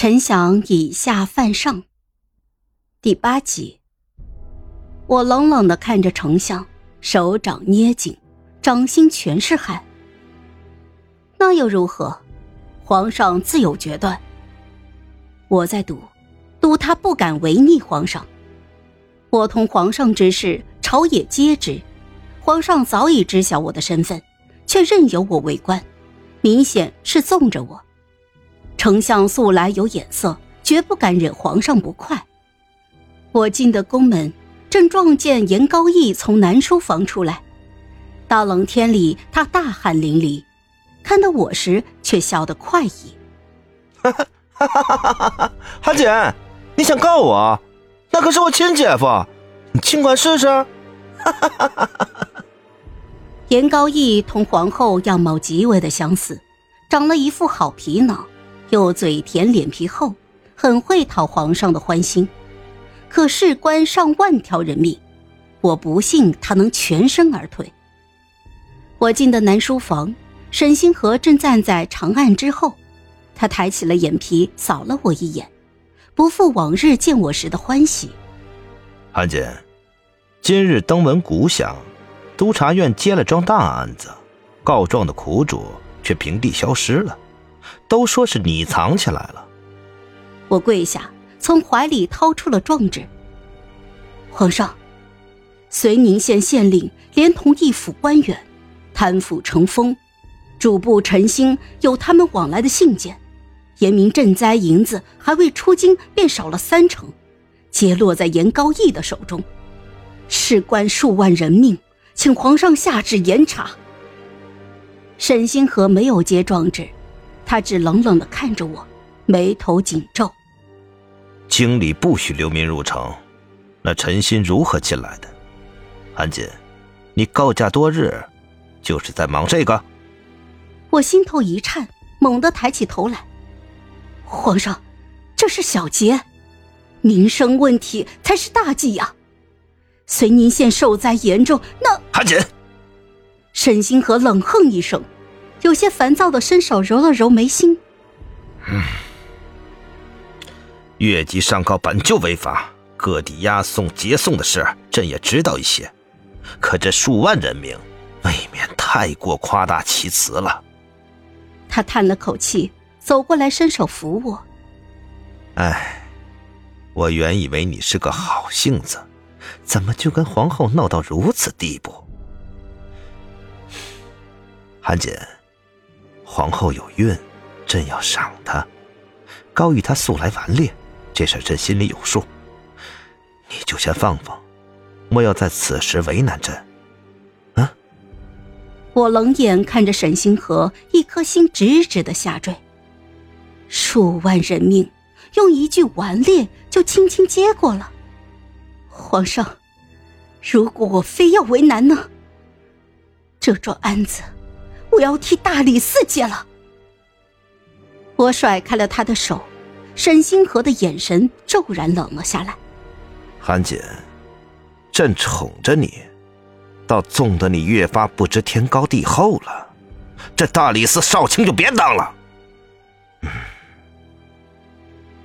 臣想以下犯上。第八集，我冷冷的看着丞相，手掌捏紧，掌心全是汗。那又如何？皇上自有决断。我在赌，赌他不敢违逆皇上。我同皇上之事，朝野皆知，皇上早已知晓我的身份，却任由我为官，明显是纵着我。丞相素来有眼色，绝不敢惹皇上不快。我进的宫门，正撞见严高义从南书房出来。大冷天里，他大汗淋漓，看到我时却笑得快意。哈哈哈哈哈哈！韩姐，你想告我？那可是我亲姐夫，你尽管试试。哈哈哈哈哈！严高义同皇后样貌极为的相似，长了一副好皮囊。又嘴甜脸皮厚，很会讨皇上的欢心，可事关上万条人命，我不信他能全身而退。我进的南书房，沈星河正站在长案之后，他抬起了眼皮扫了我一眼，不复往日见我时的欢喜。韩姐，今日登闻鼓响，督察院接了桩大案子，告状的苦主却平地消失了。都说是你藏起来了。我跪下，从怀里掏出了状纸。皇上，绥宁县县令连同一府官员，贪腐成风，主簿陈兴有他们往来的信件，严明赈灾银子还未出京便少了三成，皆落在严高义的手中，事关数万人命，请皇上下旨严查。沈星河没有接状纸。他只冷冷的看着我，眉头紧皱。经理不许流民入城，那陈鑫如何进来的？韩锦，你告假多日，就是在忙这个？我心头一颤，猛地抬起头来。皇上，这是小节，民生问题才是大忌呀！绥宁县受灾严重，那韩锦，沈星河冷哼一声。有些烦躁的伸手揉了揉眉心。嗯，越级上告本就违法，各地押送、接送的事，朕也知道一些。可这数万人命，未免太过夸大其词了。他叹了口气，走过来伸手扶我。哎，我原以为你是个好性子，怎么就跟皇后闹到如此地步？韩锦。皇后有孕，朕要赏她。高玉她素来顽劣，这事朕心里有数。你就先放放，莫要在此时为难朕。啊！我冷眼看着沈星河，一颗心直直的下坠。数万人命，用一句顽劣就轻轻接过了。皇上，如果我非要为难呢？这桩案子。我要替大理寺接了。我甩开了他的手，沈星河的眼神骤然冷了下来。韩锦，朕宠着你，倒纵得你越发不知天高地厚了。这大理寺少卿就别当了。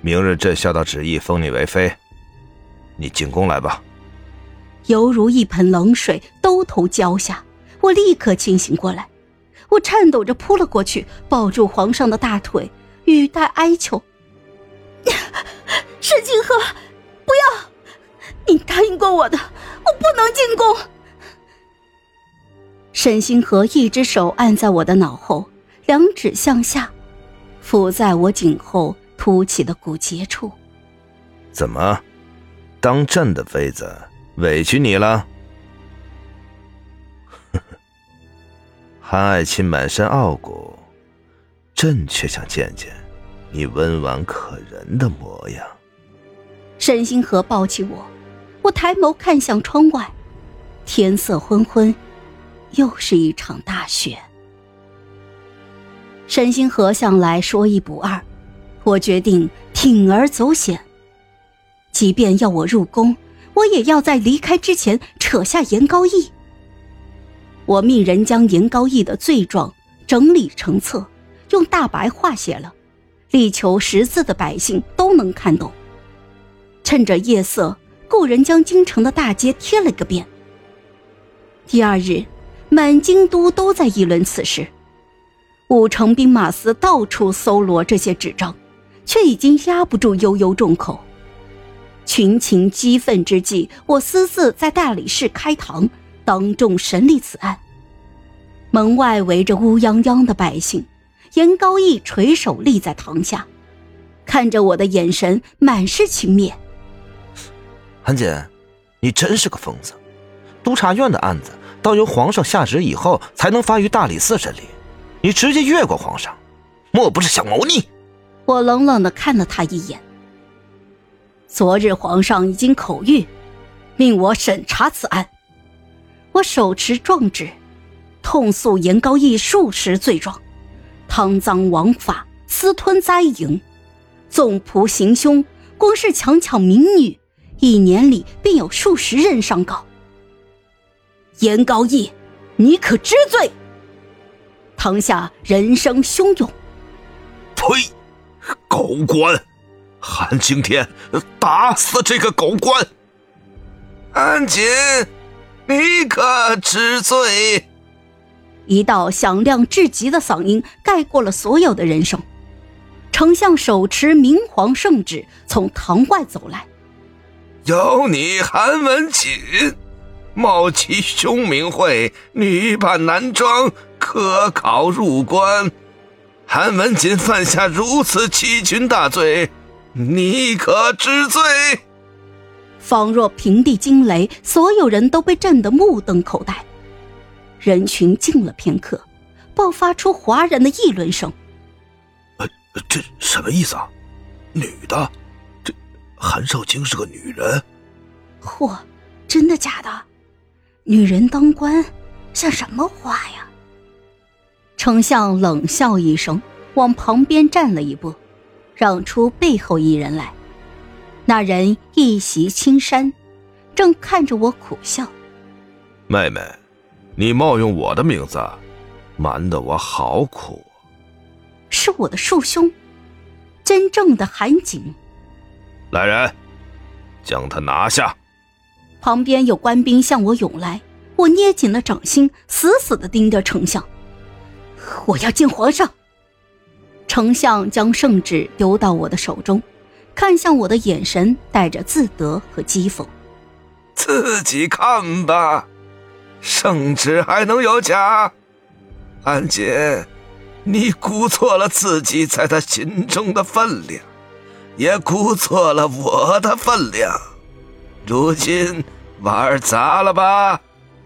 明日朕下到旨意，封你为妃。你进宫来吧。犹如一盆冷水兜头浇下，我立刻清醒过来。我颤抖着扑了过去，抱住皇上的大腿，语带哀求：“沈清河，不要！你答应过我的，我不能进宫。”沈星河一只手按在我的脑后，两指向下，抚在我颈后凸起的骨节处。怎么，当朕的妃子委屈你了？韩爱卿满身傲骨，朕却想见见你温婉可人的模样。沈星河抱起我，我抬眸看向窗外，天色昏昏，又是一场大雪。沈星河向来说一不二，我决定铤而走险，即便要我入宫，我也要在离开之前扯下严高义。我命人将严高义的罪状整理成册，用大白话写了，力求识字的百姓都能看懂。趁着夜色，故人将京城的大街贴了个遍。第二日，满京都都在议论此事。五城兵马司到处搜罗这些纸张，却已经压不住悠悠众口。群情激愤之际，我私自在大理寺开堂，当众审理此案。门外围着乌泱泱的百姓，严高义垂手立在堂下，看着我的眼神满是轻蔑。韩姐，你真是个疯子！督察院的案子到由皇上下旨以后才能发于大理寺审理，你直接越过皇上，莫不是想谋逆？我冷冷的看了他一眼。昨日皇上已经口谕，命我审查此案。我手持状纸，痛诉严高义数十罪状，贪赃枉法，私吞灾营，纵仆行凶，光是强抢民女。一年里便有数十人上告。严高义，你可知罪？堂下人声汹涌。呸！狗官，韩青天，打死这个狗官！安锦，你可知罪？一道响亮至极的嗓音盖过了所有的人声。丞相手持明皇圣旨从堂外走来。有你韩文锦，冒其凶名讳，女扮男装，科考入关。韩文锦犯下如此欺君大罪，你可知罪？仿若平地惊雷，所有人都被震得目瞪口呆。人群静了片刻，爆发出哗然的议论声。呃，这什么意思啊？女的？这韩少卿是个女人，嚯，真的假的？女人当官，像什么话呀？丞相冷笑一声，往旁边站了一步，让出背后一人来。那人一袭青衫，正看着我苦笑。妹妹，你冒用我的名字，瞒得我好苦。是我的庶兄，真正的韩景。来人，将他拿下！旁边有官兵向我涌来，我捏紧了掌心，死死的盯着丞相。我要见皇上。丞相将圣旨丢到我的手中，看向我的眼神带着自得和讥讽。自己看吧，圣旨还能有假？安杰，你估错了自己在他心中的分量。也估错了我的分量，如今玩砸了吧？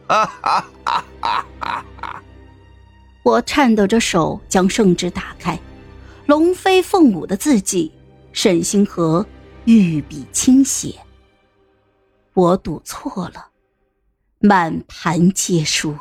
哈哈哈哈哈哈！我颤抖着手将圣旨打开，龙飞凤舞的字迹，沈星河御笔倾写。我赌错了，满盘皆输。